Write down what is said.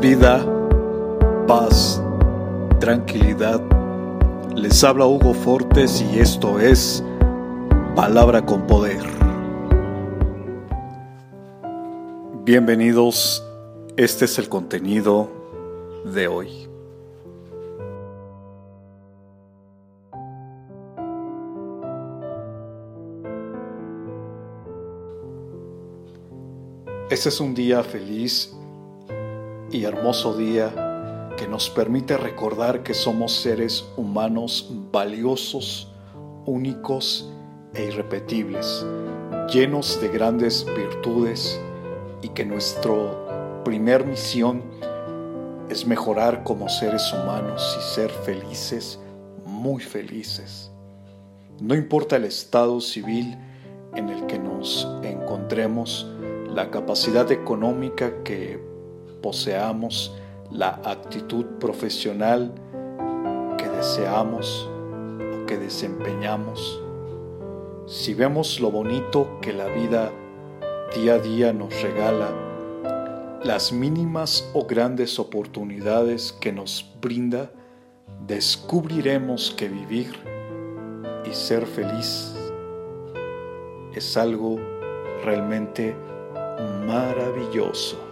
vida, paz, tranquilidad. Les habla Hugo Fortes y esto es Palabra con Poder. Bienvenidos, este es el contenido de hoy. Este es un día feliz y hermoso día que nos permite recordar que somos seres humanos valiosos, únicos e irrepetibles, llenos de grandes virtudes y que nuestra primer misión es mejorar como seres humanos y ser felices, muy felices. No importa el estado civil en el que nos encontremos, la capacidad económica que poseamos, la actitud profesional que deseamos o que desempeñamos, si vemos lo bonito que la vida día a día nos regala, las mínimas o grandes oportunidades que nos brinda, descubriremos que vivir y ser feliz es algo realmente maravilloso.